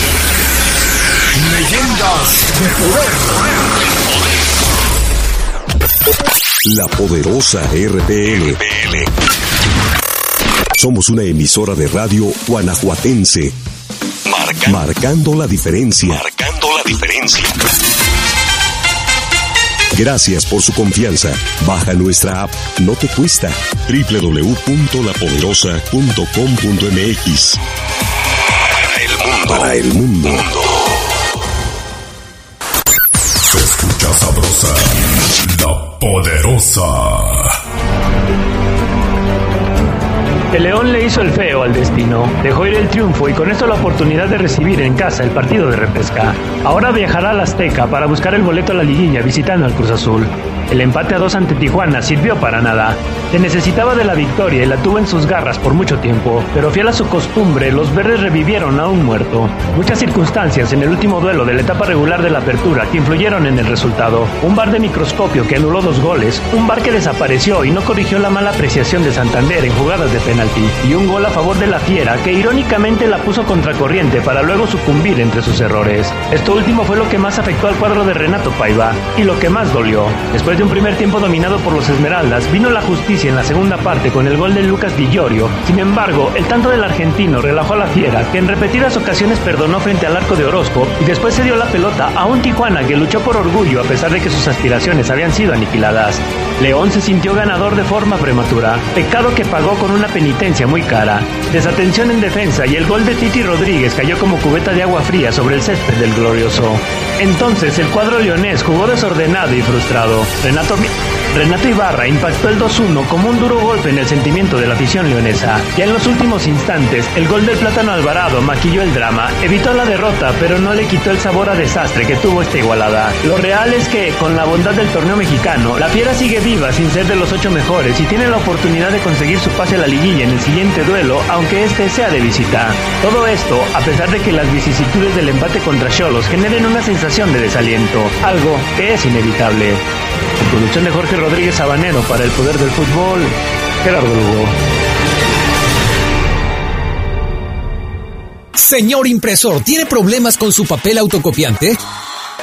Leyendas de poder. La poderosa RPL. Somos una emisora de radio guanajuatense. marcando la diferencia. Marcando la diferencia. Gracias por su confianza. Baja nuestra app. No te cuesta. www.lapoderosa.com.mx. Para el mundo. Para el mundo. La poderosa. El León le hizo el feo al destino, dejó ir el triunfo y con esto la oportunidad de recibir en casa el partido de repesca. Ahora viajará al Azteca para buscar el boleto a la liguilla visitando al Cruz Azul. El empate a dos ante Tijuana sirvió para nada. Se necesitaba de la victoria y la tuvo en sus garras por mucho tiempo, pero fiel a su costumbre, los verdes revivieron a un muerto. Muchas circunstancias en el último duelo de la etapa regular de la apertura influyeron en el resultado. Un bar de microscopio que anuló dos goles, un bar que desapareció y no corrigió la mala apreciación de Santander en jugadas de penalti, y un gol a favor de la Fiera que irónicamente la puso contracorriente para luego sucumbir entre sus errores. Esto último fue lo que más afectó al cuadro de Renato Paiva y lo que más dolió. Después un primer tiempo dominado por los Esmeraldas, vino la justicia en la segunda parte con el gol de Lucas Di Llorio. Sin embargo, el tanto del argentino relajó a la Fiera, que en repetidas ocasiones perdonó frente al arco de Orozco y después se dio la pelota a un Tijuana que luchó por orgullo a pesar de que sus aspiraciones habían sido aniquiladas. León se sintió ganador de forma prematura, pecado que pagó con una penitencia muy cara. Desatención en defensa y el gol de Titi Rodríguez cayó como cubeta de agua fría sobre el césped del glorioso. Entonces el cuadro leonés jugó desordenado y frustrado. Renato, Renato Ibarra impactó el 2-1 como un duro golpe en el sentimiento de la afición leonesa. Ya en los últimos instantes, el gol del Plátano Alvarado maquilló el drama, evitó la derrota, pero no le quitó el sabor a desastre que tuvo esta igualada. Lo real es que, con la bondad del torneo mexicano, la Fiera sigue viva sin ser de los ocho mejores y tiene la oportunidad de conseguir su pase a la liguilla en el siguiente duelo, aunque este sea de visita. Todo esto, a pesar de que las vicisitudes del empate contra Cholos generen una sensación de desaliento, algo que es inevitable. producción de Jorge Rodríguez Sabanero para el poder del fútbol, Gerardo Lugo. Señor impresor, ¿tiene problemas con su papel autocopiante?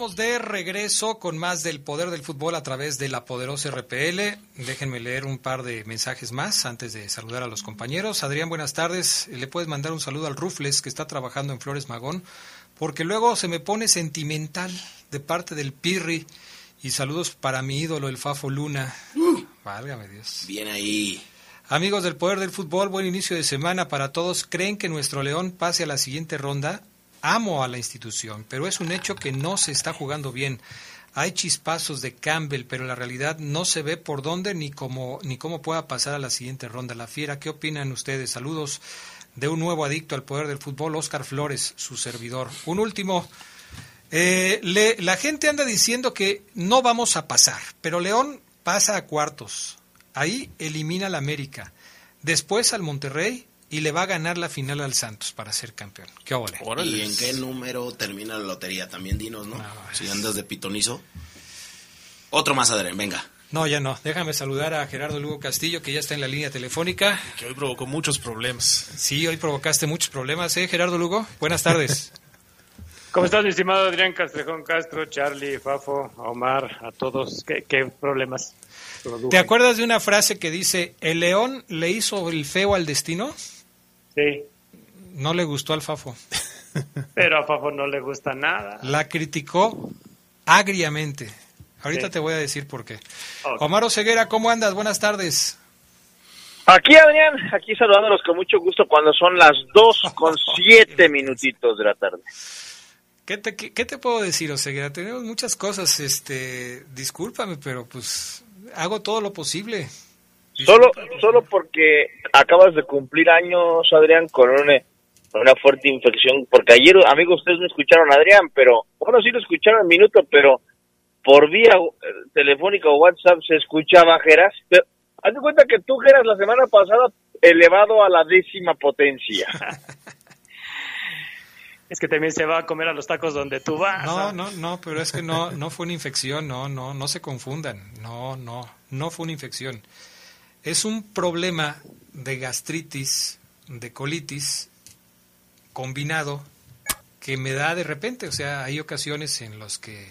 Estamos de regreso con más del poder del fútbol a través de la poderosa RPL. Déjenme leer un par de mensajes más antes de saludar a los compañeros. Adrián, buenas tardes. Le puedes mandar un saludo al Rufles que está trabajando en Flores Magón, porque luego se me pone sentimental de parte del Pirri. Y saludos para mi ídolo, el Fafo Luna. Uh, Válgame Dios. Bien ahí. Amigos del Poder del Fútbol, buen inicio de semana para todos. ¿Creen que nuestro León pase a la siguiente ronda? Amo a la institución, pero es un hecho que no se está jugando bien. Hay chispazos de Campbell, pero la realidad no se ve por dónde ni cómo, ni cómo pueda pasar a la siguiente ronda. La Fiera, ¿qué opinan ustedes? Saludos de un nuevo adicto al poder del fútbol, Oscar Flores, su servidor. Un último. Eh, la gente anda diciendo que no vamos a pasar, pero León pasa a cuartos. Ahí elimina al América. Después al Monterrey y le va a ganar la final al Santos para ser campeón. ¿Qué ole? ¿Y en qué número termina la lotería? También dinos, ¿no? si andas de pitonizo. Otro más, Adrián, venga. No, ya no. Déjame saludar a Gerardo Lugo Castillo, que ya está en la línea telefónica. Que hoy provocó muchos problemas. Sí, hoy provocaste muchos problemas, ¿eh, Gerardo Lugo? Buenas tardes. ¿Cómo estás, mi estimado Adrián Castrejón Castro, Charlie, Fafo, Omar, a todos? ¿Qué, qué problemas? ¿Te acuerdas de una frase que dice, el león le hizo el feo al destino? Sí. No le gustó al Fafo. Pero a Fafo no le gusta nada. La criticó agriamente. Ahorita te voy a decir por qué. Omar Ceguera, ¿cómo andas? Buenas tardes. Aquí, Adrián, aquí saludándolos con mucho gusto cuando son las dos con siete minutitos de la tarde. ¿Qué te, qué, te puedo decir, Oseguera? Tenemos muchas cosas, este, discúlpame, pero pues hago todo lo posible. Solo, solo porque acabas de cumplir años, Adrián, con una, una fuerte infección, porque ayer, amigos, ustedes no escucharon a Adrián, pero, bueno, sí lo escucharon en minuto, pero por vía eh, telefónica o WhatsApp se escuchaba Geras. Pero, haz de cuenta que tú, Geras, la semana pasada elevado a la décima potencia. es que también se va a comer a los tacos donde tú vas. No, no, no, pero es que no, no fue una infección, no, no, no se confundan, no, no, no fue una infección. Es un problema de gastritis, de colitis combinado que me da de repente, o sea, hay ocasiones en los que,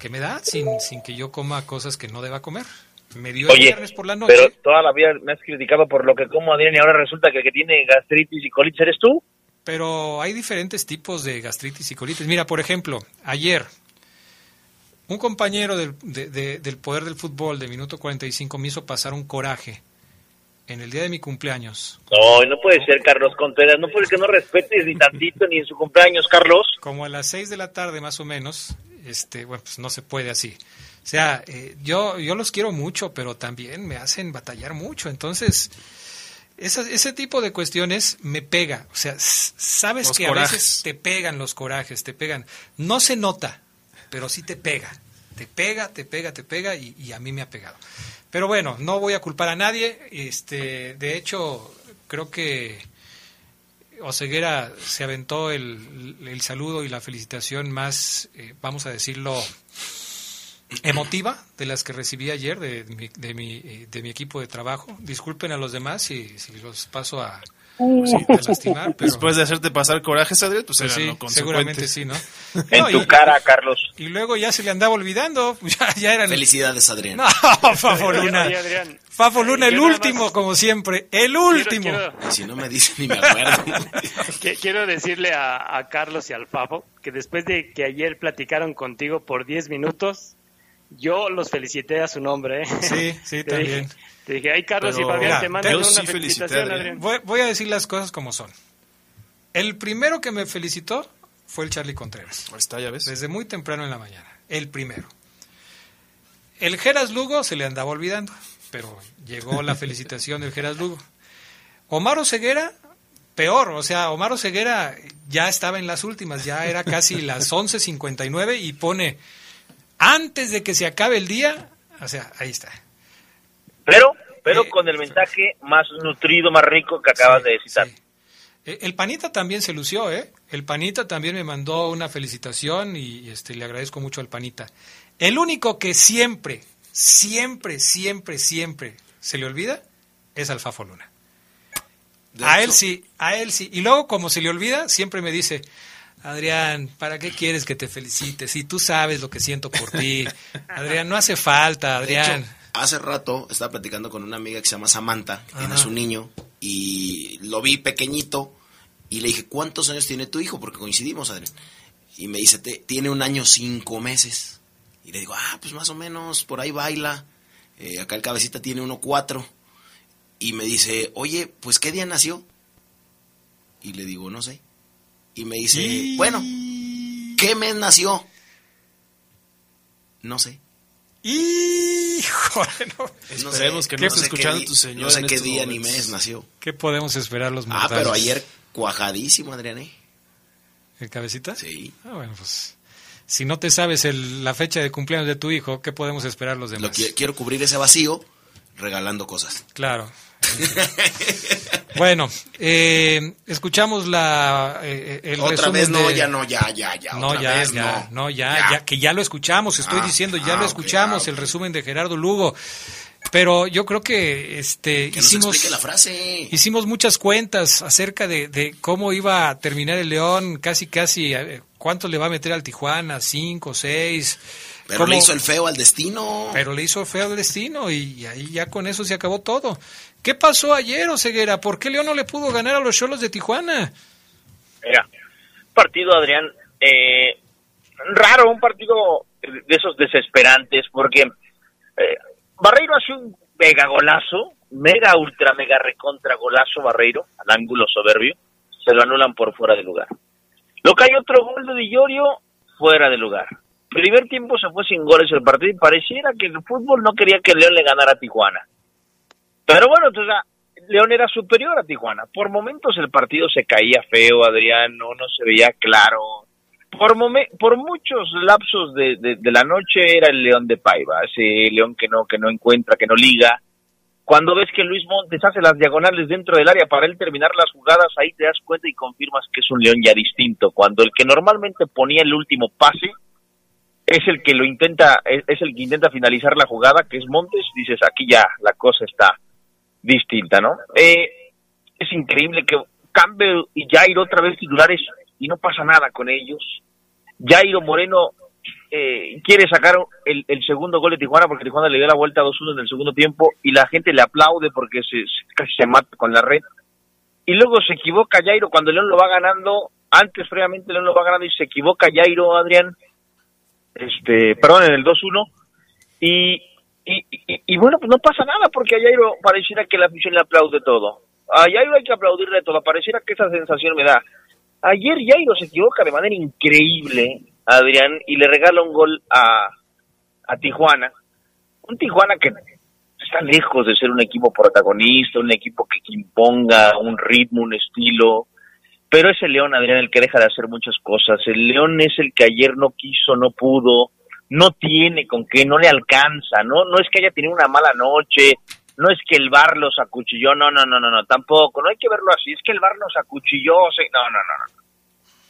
que me da sin, sin que yo coma cosas que no deba comer. Me dio el viernes por la noche. Pero toda la vida me has criticado por lo que como Adrián y ahora resulta que el que tiene gastritis y colitis eres tú. Pero hay diferentes tipos de gastritis y colitis. Mira, por ejemplo, ayer un compañero del, del poder del fútbol de minuto 45 me hizo pasar un coraje en el día de mi cumpleaños. No, no puede ser, Carlos Contreras. No puede que no respetes ni tantito ni en su cumpleaños, Carlos. Como a las 6 de la tarde, más o menos, este, bueno, pues no se puede así. O sea, eh, yo, yo los quiero mucho, pero también me hacen batallar mucho. Entonces, ese tipo de cuestiones me pega. O sea, sabes que a veces te pegan los corajes, te pegan. No se nota, pero sí te pega. Te pega, te pega, te pega y, a mí me ha pegado. Pero bueno, no voy a culpar a nadie. Este, de hecho, creo que Oseguera se aventó el, saludo y la felicitación más, eh, vamos a decirlo, emotiva de las que recibí ayer de, mi, de, mi, de mi equipo de trabajo. Disculpen a los demás si, si los paso a, sí, a lastimar. Pero... Después de hacerte pasar corajes, Adrián, pues, pues sí, seguramente sí, ¿no? En no, tu y, cara, Carlos. Y luego ya se le andaba olvidando. Ya, ya eran... Felicidades, Adrián. No, Fafo Luna. Fafo Luna, el último, más- como siempre. El último. quiero- Si no me dice ni me acuerdo. Quiero decirle a, a Carlos y al Fafo que después de que ayer platicaron contigo por 10 minutos, yo los felicité a su nombre. ¿eh? Sí, sí, Te también. dije- Te dije, ay, Carlos Pero, y Fabián, mira, te mandan una sí felicitación, Adrián. Adrián. Voy, voy a decir las cosas como son. El primero que me felicitó fue el Charlie Contreras. Ahí está, ya ves. Desde muy temprano en la mañana. El primero. El Geras Lugo se le andaba olvidando, pero llegó la felicitación del Geras Lugo. Omar Ceguera, peor, o sea, Omar Ceguera ya estaba en las últimas, ya era casi las 11.59 y pone, antes de que se acabe el día, o sea, ahí está. Pero, pero con el mensaje más nutrido, más rico que acabas de citar. Eh, El Panita también se lució, ¿eh? El Panita también me mandó una felicitación y, este, le agradezco mucho al Panita. El único que siempre, siempre, siempre, siempre se le olvida es al Fafo Luna. De a hecho- él sí, a él sí. Y luego, como se le olvida, siempre me dice, Adrián, ¿para qué quieres que te felicite? Si tú sabes lo que siento por ti. Adrián, no hace falta, Adrián. hecho, hace rato estaba platicando con una amiga que se llama Samantha, que tiene Ajá. su niño, y lo vi pequeñito, y le dije, ¿cuántos años tiene tu hijo? Porque coincidimos, Adrián. Y me dice, "Te- tiene un año cinco meses. Y le digo, ah, pues más o menos, por ahí baila. Eh, acá el cabecita tiene uno cuatro. Y me dice, oye, pues ¿qué día nació? Y le digo, no sé. Y me dice, Y- bueno, ¿qué mes nació? No sé. Híjole, no. No Esperemos que no esté qué escuchando tu señor No sé en qué día ni mes nació. ¿Qué podemos esperar los Ah, mortales? pero ayer cuajadísimo, Adrián. ¿eh? ¿El cabecita? Sí. Ah, bueno, pues si no te sabes el- la fecha de cumpleaños de tu hijo, ¿qué podemos esperar los demás? Lo qui- quiero cubrir ese vacío regalando cosas. Claro. bueno, eh, escuchamos la eh, el Otra vez no, de- ya no, ya, ya, ya. No, otra ya, vez ya, no. no, ya, Ya. ya, que ya lo escuchamos, estoy Ah, diciendo, ya ah, lo ok, escuchamos, ah, el resumen de Gerardo Lugo. Pero yo creo que este Que hicimos la frase. hicimos muchas cuentas acerca de, de cómo iba a terminar el León, casi casi eh, cuánto le va a meter al Tijuana, cinco, seis. Pero cómo- le hizo el feo al destino. pero le hizo feo el destino y, y ahí ya con eso se acabó todo. ¿Qué pasó ayer, Oseguera? ¿Por qué León no le pudo ganar a los Cholos de Tijuana? Mira, partido, Adrián, eh, raro, un partido de esos desesperantes, porque eh, Barreiro hace un mega golazo, mega, ultra, mega recontra golazo Barreiro, al ángulo soberbio, se lo anulan por fuera de lugar. Lo que hay otro gol de Di Llorio, fuera de lugar. Primer tiempo se fue sin goles el partido y pareciera que el fútbol no quería que León le ganara a Tijuana. Pero bueno, ah, León era superior a Tijuana. Por momentos el partido se caía feo, Adrián, no, se veía claro. Por, por muchos lapsos de, de- de la noche era el León de Paiva, ese León que no, que no encuentra, que no liga. Cuando ves que Luis Montes hace las diagonales dentro del área para él terminar las jugadas, ahí te das cuenta y confirmas que es un León ya distinto. Cuando el que normalmente ponía el último pase es el que lo intenta, es, es el que intenta finalizar la jugada, que es Montes, dices, aquí ya la cosa está distinta, ¿no? Eh, es increíble que Campbell y Jairo otra vez titulares y no pasa nada con ellos. Jairo Moreno eh, quiere sacar el, segundo gol de Tijuana porque Tijuana le dio la vuelta 2-1 en el segundo tiempo y la gente le aplaude porque se, se- casi se mata con la red. Y luego se equivoca Jairo cuando León lo va ganando, antes previamente León lo va ganando y se equivoca Jairo, Adrián, este, perdón, en el 2-1 y, y, y, y bueno, pues no pasa nada porque a Jairo pareciera que la afición le aplaude todo. A Jairo hay que aplaudirle todo, pareciera que esa sensación me da. Ayer Jairo se equivoca de manera increíble, Adrián, y le regala un gol a, a Tijuana. Un Tijuana que está lejos de ser un equipo protagonista, un equipo que, imponga un ritmo, un estilo. Pero es el León, Adrián, el que deja de hacer muchas cosas. El León es el que ayer no quiso, no pudo, no tiene con qué, no le alcanza. No, no es que haya tenido una mala noche, no es que el bar los acuchilló, no, no, no, no, no, tampoco. No hay que verlo así, es que el bar los acuchilló, sí, no, no, no, no.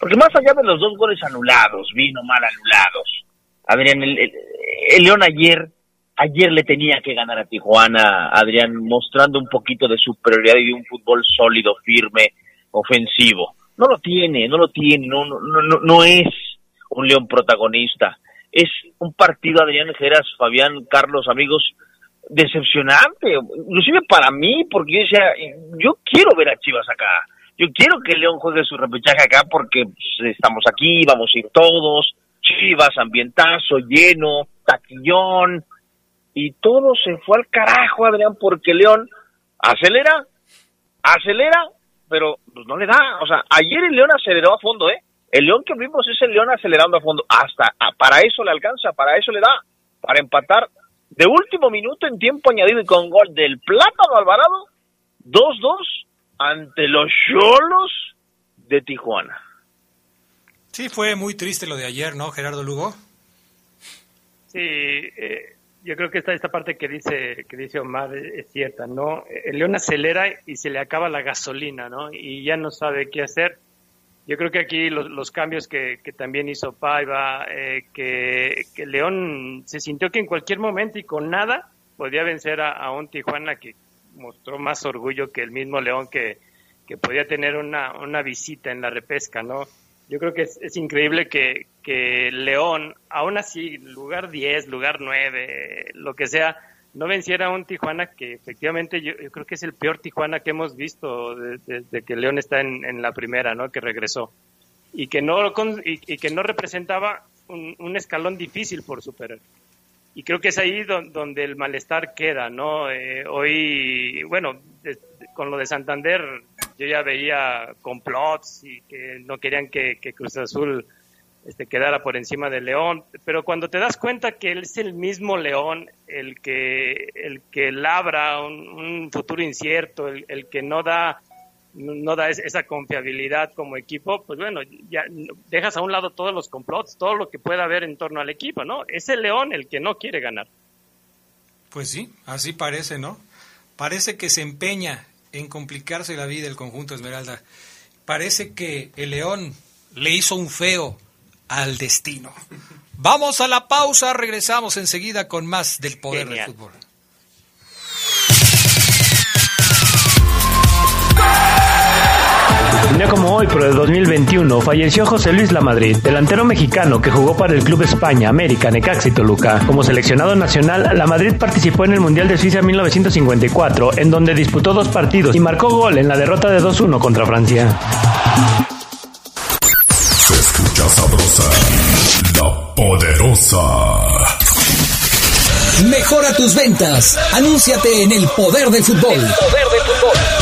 Porque más allá de los dos goles anulados, vino mal anulados. Adrián, el, el- el León ayer, ayer le tenía que ganar a Tijuana, Adrián, mostrando un poquito de superioridad y de un fútbol sólido, firme, ofensivo. No lo tiene, no lo tiene, no, no, no, no es un León protagonista. Es un partido, Adrián Geras, Fabián, Carlos, amigos, decepcionante, inclusive para mí, porque yo decía, yo quiero ver a Chivas acá, yo quiero que León juegue su repechaje acá porque pues, estamos aquí, vamos a ir todos, Chivas, ambientazo, lleno, taquillón, y todo se fue al carajo, Adrián, porque León acelera, acelera, pero pues, no le da, o sea, ayer el León aceleró a fondo, ¿eh? El León que vimos es el León acelerando a fondo, hasta para eso le alcanza, para eso le da, para empatar de último minuto en tiempo añadido y con gol del Plátano Alvarado, 2-2 ante los Cholos de Tijuana. Sí, fue muy triste lo de ayer, ¿no, Gerardo Lugo? Sí, eh, yo creo que esta, esta parte que dice, que dice Omar es, cierta, ¿no? El León acelera y se le acaba la gasolina, ¿no? Y ya no sabe qué hacer. Yo creo que aquí los, cambios que, que, también hizo Paiva, eh, que, que, León se sintió que en cualquier momento y con nada podía vencer a, a, un Tijuana que mostró más orgullo que el mismo León que, que podía tener una, una visita en la repesca, ¿no? Yo creo que es, increíble que, León, aún así, lugar 10, lugar 9, lo que sea, no venciera a un Tijuana que efectivamente yo, creo que es el peor Tijuana que hemos visto desde de, que León está en, la primera, ¿no? Que regresó. Y que no, y, y que no representaba un, un, escalón difícil por superar. Y creo que es ahí don, donde el malestar queda, ¿no? Eh, hoy, bueno, con lo de Santander, yo ya veía complots y que no querían que, que Cruz Azul este, quedara por encima del León, pero cuando te das cuenta que él es el mismo León, el que, el que labra un, un futuro incierto, el, el, que no da, no da esa confiabilidad como equipo, pues bueno, ya dejas a un lado todos los complots, todo lo que pueda haber en torno al equipo, ¿no? Es el León el que no quiere ganar. Pues sí, así parece, ¿no? Parece que se empeña en complicarse la vida el conjunto Esmeralda. Parece que el León le hizo un feo al destino. Vamos a la pausa, regresamos enseguida con más del poder Genial. del fútbol. Día como hoy, pero de 2021, falleció José Luis Lamadrid, delantero mexicano que jugó para el Club España, América, Necaxa y Toluca. Como seleccionado nacional, Lamadrid participó en el Mundial de Suiza 1954, en donde disputó dos partidos y marcó gol en la derrota de 2-1 contra Francia. Se escucha sabrosa, la poderosa. Mejora tus ventas. Anúnciate en el poder del fútbol. El poder del fútbol.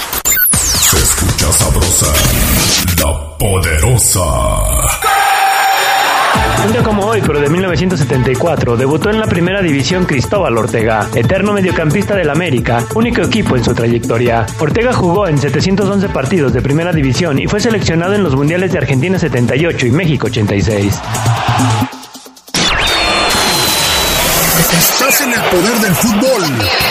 Sabrosa, la poderosa. Un día como hoy, pero de 1974, debutó en la primera división Cristóbal Ortega, eterno mediocampista del América, único equipo en su trayectoria. Ortega jugó en 711 partidos de primera división y fue seleccionado en los mundiales de Argentina 78 y México 86. Estás en el poder del fútbol.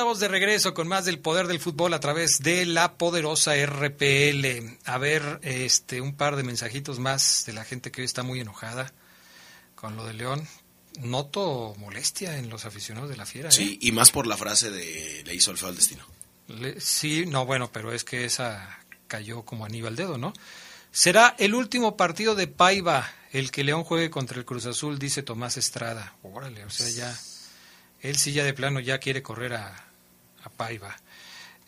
Estamos de regreso con más del poder del fútbol a través de la poderosa RPL. A ver, este, un par de mensajitos más de la gente que hoy está muy enojada con lo de León. Noto molestia en los aficionados de la fiera. ¿eh? Sí, y más por la frase de le hizo el feo al destino. Le- sí, no, bueno, pero es que esa cayó como anillo al dedo, ¿no? Será el último partido de Paiva el que León juegue contra el Cruz Azul, dice Tomás Estrada. Órale, o sea, ya. Él sí ya de plano ya quiere correr a,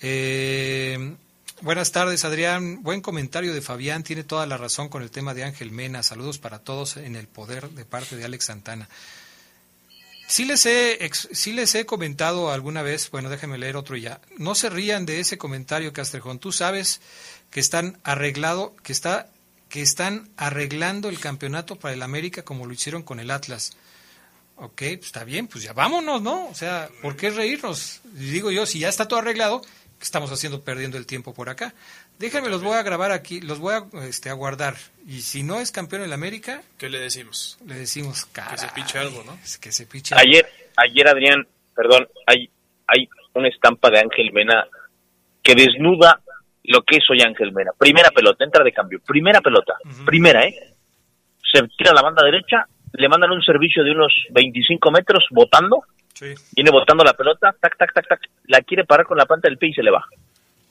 Eh, buenas tardes, Adrián. Buen comentario de Fabián. Tiene toda la razón con el tema de Ángel Mena. Saludos para todos en el poder de parte de Alex Santana. Sí les he, les he comentado alguna vez, bueno, déjenme leer otro ya. No se rían de ese comentario, Castrejón. Tú sabes que están arreglado, que está, que están arreglando el campeonato para el América como lo hicieron con el Atlas. Ok, pues está bien, pues ya vámonos, ¿no? O sea, ¿por qué reírnos? Y digo yo, si ya está todo arreglado, ¿qué estamos haciendo perdiendo el tiempo por acá? Déjenme, los voy a grabar aquí, los voy a, este, a guardar. Y si no es campeón el América, ¿Qué le decimos? le decimos, Que se piche algo, ¿no? que se piche Ayer, ayer Adrián, perdón, hay, hay una estampa de Ángel Mena que desnuda lo que es hoy Ángel Mena. Primera pelota, entra de cambio. Primera pelota, primera, ¿eh? Se tira a la banda derecha, le mandan un servicio de unos 25 metros botando, viene botando la pelota, tac, tac, tac, tac, la quiere parar con la planta del pie y se le va.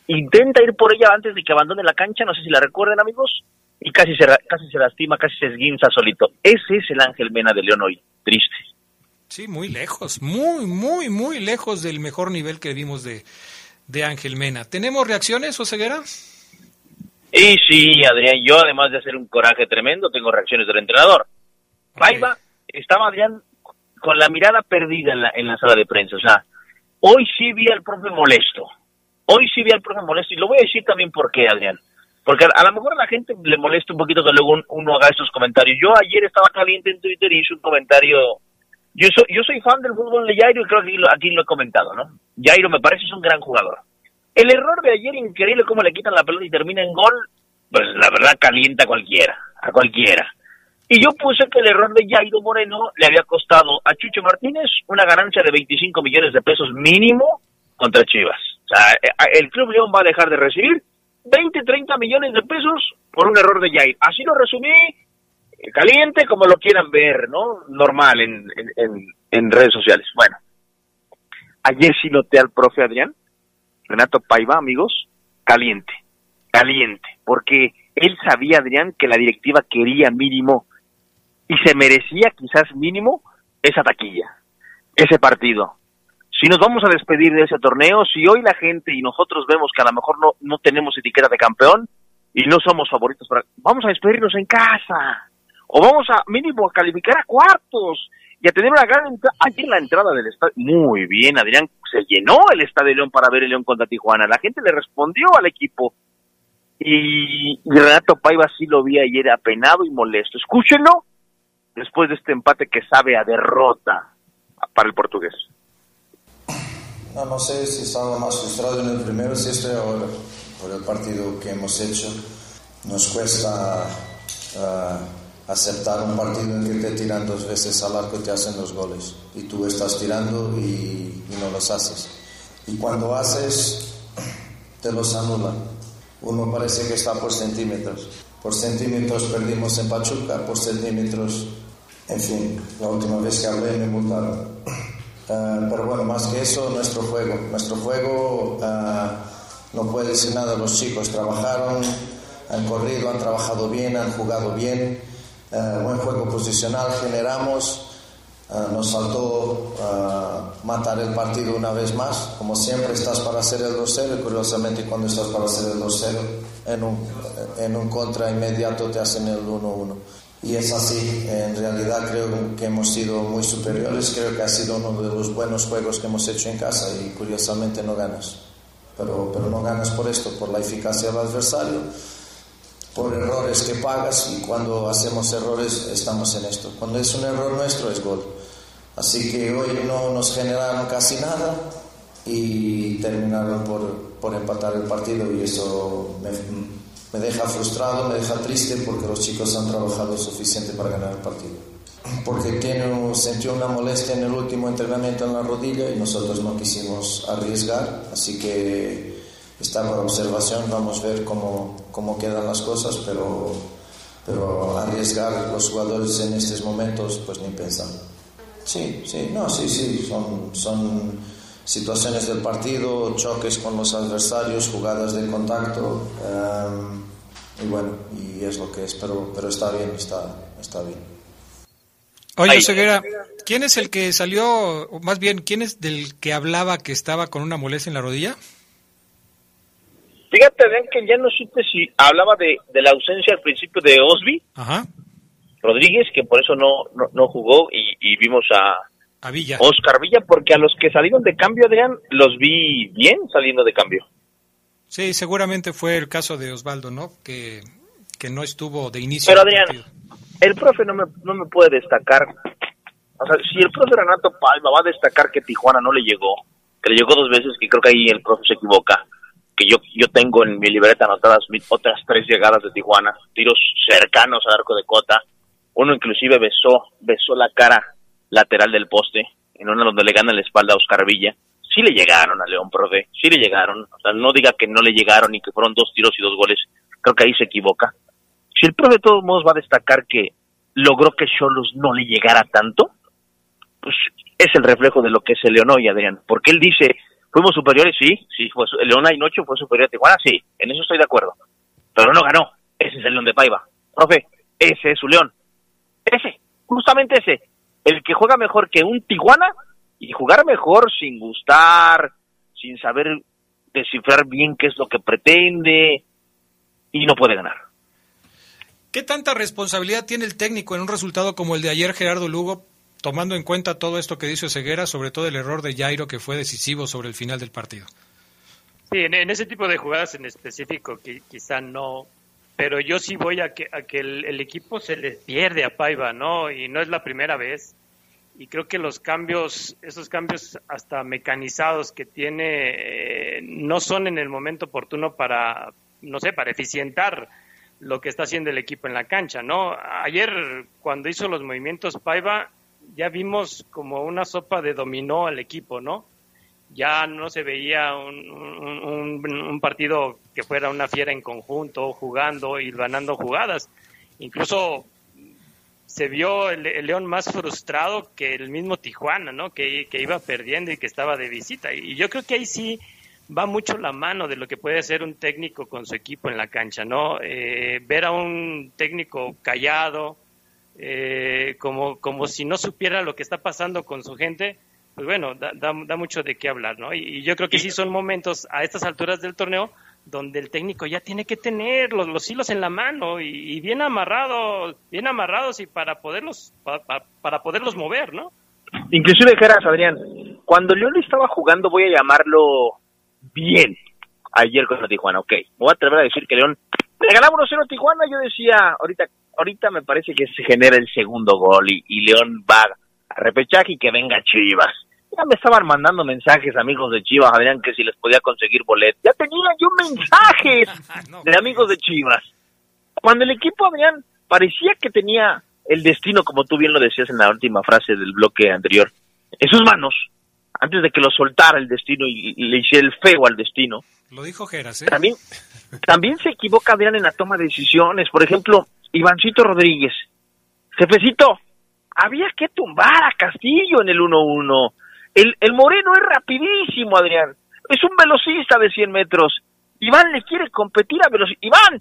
Intenta ir por ella antes de que abandone la cancha, no sé si la recuerden amigos, y casi se, casi se lastima, casi se esguinza solito. Ese es el Ángel Mena de León hoy, triste. Sí, muy lejos, muy, muy, muy lejos del mejor nivel que vimos de, de Ángel Mena. ¿Tenemos reacciones, Oseguera? Y sí, Adrián, yo además de hacer un coraje tremendo, tengo reacciones del entrenador. Paiva estaba, Adrián, con la mirada perdida en la, en la sala de prensa. O sea, hoy sí vi al profe molesto. Hoy sí vi al profe molesto. Y lo voy a decir también por qué, Adrián. Porque a, lo mejor a la gente le molesta un poquito que luego un- uno haga estos comentarios. Yo ayer estaba caliente en Twitter y hice un comentario. Yo soy, yo soy fan del fútbol de Jairo y creo que aquí lo, aquí lo he comentado, ¿no? Jairo me parece es un gran jugador. El error de ayer, increíble cómo le quitan la pelota y termina en gol, pues la verdad calienta a cualquiera, a cualquiera. Y yo puse que el error de Jairo Moreno le había costado a Chucho Martínez una ganancia de 25 millones de pesos mínimo contra Chivas. O sea, eh, el Club León va a dejar de recibir 20, 30 millones de pesos por un error de Jair. Así lo resumí, eh, caliente, como lo quieran ver, ¿no? Normal en, en- en redes sociales. Bueno, ayer sí noté al profe Adrián, Renato Paiva, amigos, caliente, caliente, porque él sabía, Adrián, que la directiva quería mínimo y se merecía quizás mínimo esa taquilla, ese partido. Si nos vamos a despedir de ese torneo, si hoy la gente y nosotros vemos que a lo mejor no, no tenemos etiqueta de campeón y no somos favoritos, para, vamos a despedirnos en casa o vamos a mínimo a calificar a cuartos y a tener una gran entrada. Ayer la entrada del estadio, muy bien, Adrián, se llenó el estadio León para ver el León contra Tijuana. La gente le respondió al equipo. Y, y Renato Paiva sí lo vi ayer apenado y molesto. Escúchenlo después de este empate que sabe a derrota para el portugués. No, no sé si estaba más frustrado en el primero, si estoy ahora, por el partido que hemos hecho. Nos cuesta ah, aceptar un partido en que te tiran dos veces al arco y te hacen los goles. Y tú estás tirando y, y no los haces. Y cuando haces, te los anulan. Uno parece que está por centímetros. Por centímetros perdimos en Pachuca, por centímetros, en fin, la última vez que hablé me multaron. Ah, pero bueno, más que eso, nuestro juego. Nuestro juego ah, no puede decir nada. Los chicos trabajaron, han corrido, han trabajado bien, han jugado bien. Ah, buen juego posicional, generamos. Nos faltó matar el partido una vez más. Como siempre, estás para hacer el 2-0 y curiosamente cuando estás para hacer el 2-0, en un, en un contra inmediato te hacen el 1-1. Y es así, en realidad creo que hemos sido muy superiores, creo que ha sido uno de los buenos juegos que hemos hecho en casa y curiosamente no ganas. Pero, pero no ganas por esto, por la eficacia del adversario, por errores que pagas y cuando hacemos errores estamos en esto. Cuando es un error nuestro es gol. Así que hoy no nos generaron casi nada y terminaron por, por empatar el partido y eso me, me deja frustrado, me deja triste porque los chicos han trabajado suficiente para ganar el partido. porque tiene, sintió una molestia en el último entrenamiento en la rodilla y nosotros no quisimos arriesgar, así que está por observación, vamos a ver cómo, cómo quedan las cosas, pero, pero arriesgar los jugadores en estos momentos, pues ni pensar. Sí, sí, no, sí, sí, son, son situaciones del partido, choques con los adversarios, jugadas de contacto, em, y bueno, y es lo que es, pero, pero está bien, está, está bien. Oye, Ceguera, ¿quién es el que salió, o más bien, quién es del que hablaba que estaba con una molestia en la rodilla? Fíjate, ven que ya no supe si hablaba de, de la ausencia al principio de Osby Ajá. Rodríguez, que por eso no, no, no jugó, y, y vimos a A Villa. Oscar Villa, porque a los que salieron de cambio, Adrián, los vi bien saliendo de cambio. Sí, seguramente fue el caso de Osvaldo, ¿no? Que, que no estuvo de inicio. Pero Adrián, el profe no me, no me puede destacar. O sea, si el profe Renato Palma va a destacar que Tijuana no le llegó, que le llegó dos veces, que creo que ahí el profe se equivoca, que yo, yo tengo en mi libreta anotadas otras tres llegadas de Tijuana, tiros cercanos al arco de Cota, uno inclusive besó, besó la cara lateral del poste, en una donde le gana la espalda a Oscar Villa. Sí le llegaron a León, profe, sí le llegaron. O sea, no diga que no le llegaron y que fueron dos tiros y dos goles. Creo que ahí se equivoca. Si el profe de todos modos va a destacar que logró que Cholos no le llegara tanto, pues es el reflejo de lo que es el León hoy, Adrián. Porque él dice, fuimos superiores, sí, sí, fue, León hay noche fue superior a Tijuana, sí, en eso estoy de acuerdo. Pero no ganó, ese es el León de Paiva. Profe, ese es su León. Ese, justamente ese. El que juega mejor que un Tijuana y jugar mejor sin gustar, sin saber descifrar bien qué es lo que pretende y no puede ganar. ¿Qué tanta responsabilidad tiene el técnico en un resultado como el de ayer, Gerardo Lugo, tomando en cuenta todo esto que dice Ceguera, sobre todo el error de Jairo que fue decisivo sobre el final del partido? Sí, en, en ese tipo de jugadas en específico qui- quizá no, pero yo sí voy a que, el equipo se les pierde a Paiva, ¿no? Y no es la primera vez. Y creo que los cambios, esos cambios hasta mecanizados que tiene, eh, no son en el momento oportuno para, no sé, para eficientar lo que está haciendo el equipo en la cancha, ¿no? Ayer, cuando hizo los movimientos Paiva, ya vimos como una sopa de dominó al equipo, ¿no? Ya no se veía un, un- partido que fuera una fiera en conjunto, jugando y ganando jugadas. Incluso se vio el, el León más frustrado que el mismo Tijuana, ¿no? Que, que iba perdiendo y que estaba de visita. Y yo creo que ahí sí va mucho la mano de lo que puede hacer un técnico con su equipo en la cancha, ¿no? Eh, ver a un técnico callado, eh, como, como si no supiera lo que está pasando con su gente, pues bueno, da, da, da mucho de qué hablar, ¿no? Y, y yo creo que sí son momentos a estas alturas del torneo donde el técnico ya tiene que tener los, los hilos en la mano y, y bien amarrados, bien amarrados y para poderlos pa- pa- para poderlos mover, ¿no? Inclusive Geras, Adrián, cuando León estaba jugando, voy a llamarlo bien, ayer con la Tijuana, ok, me voy a atrever a decir que León, le ganamos 1-0 a Tijuana, yo decía, ahorita ahorita me parece que se genera el segundo gol y, y León va a repechaje y que venga Chivas. Ya me estaban mandando mensajes amigos de Chivas, Adrián, que si les podía conseguir boletos. Ya tenía yo mensajes de amigos de Chivas. Cuando el equipo, Adrián, parecía que tenía el destino, como tú bien lo decías en la última frase del bloque anterior, en sus manos, antes de que lo soltara el destino y, y le hiciera el feo al destino, Lo dijo Geras, ¿eh? también, también se equivoca Adrián en la toma de decisiones. Por ejemplo, Ivancito Rodríguez. Jefecito, había que tumbar a Castillo en el 1-1. El, el Moreno es rapidísimo, Adrián. Es un velocista de 100 metros. Iván le quiere competir a velocidad. Iván.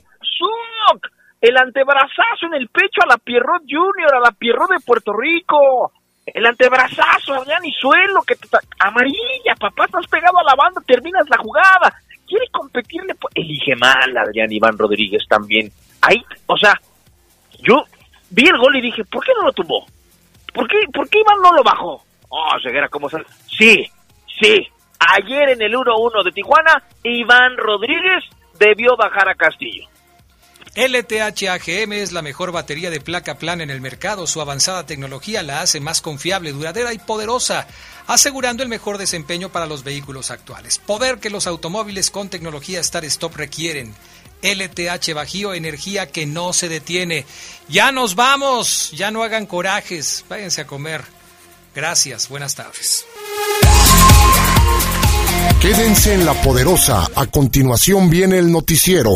El antebrazazo en el pecho a la Pierrot Junior, a la Pierrot de Puerto Rico. El antebrazazo, Adrián, y suelo, que te amarilla, papá, estás pegado a la banda, terminas la jugada. Quiere competirle, po- elige mal, Adrián Iván Rodríguez también. Ahí, o sea, yo vi el gol y dije, ¿por qué no lo tumbó? ¿Por qué, ¿Por qué Iván no lo bajó? Oh, Ceguera, ¿cómo sale? Sí, sí. Ayer en el 1-1 de Tijuana, Iván Rodríguez debió bajar a Castillo. LTH AGM es la mejor batería de placa plana en el mercado. Su avanzada tecnología la hace más confiable, duradera y poderosa, asegurando el mejor desempeño para los vehículos actuales. Poder que los automóviles con tecnología Start Stop requieren. LTH Bajío, energía que no se detiene. Ya nos vamos, ya no hagan corajes, váyanse a comer. Gracias, buenas tardes. Quédense en la poderosa, a continuación viene el noticiero.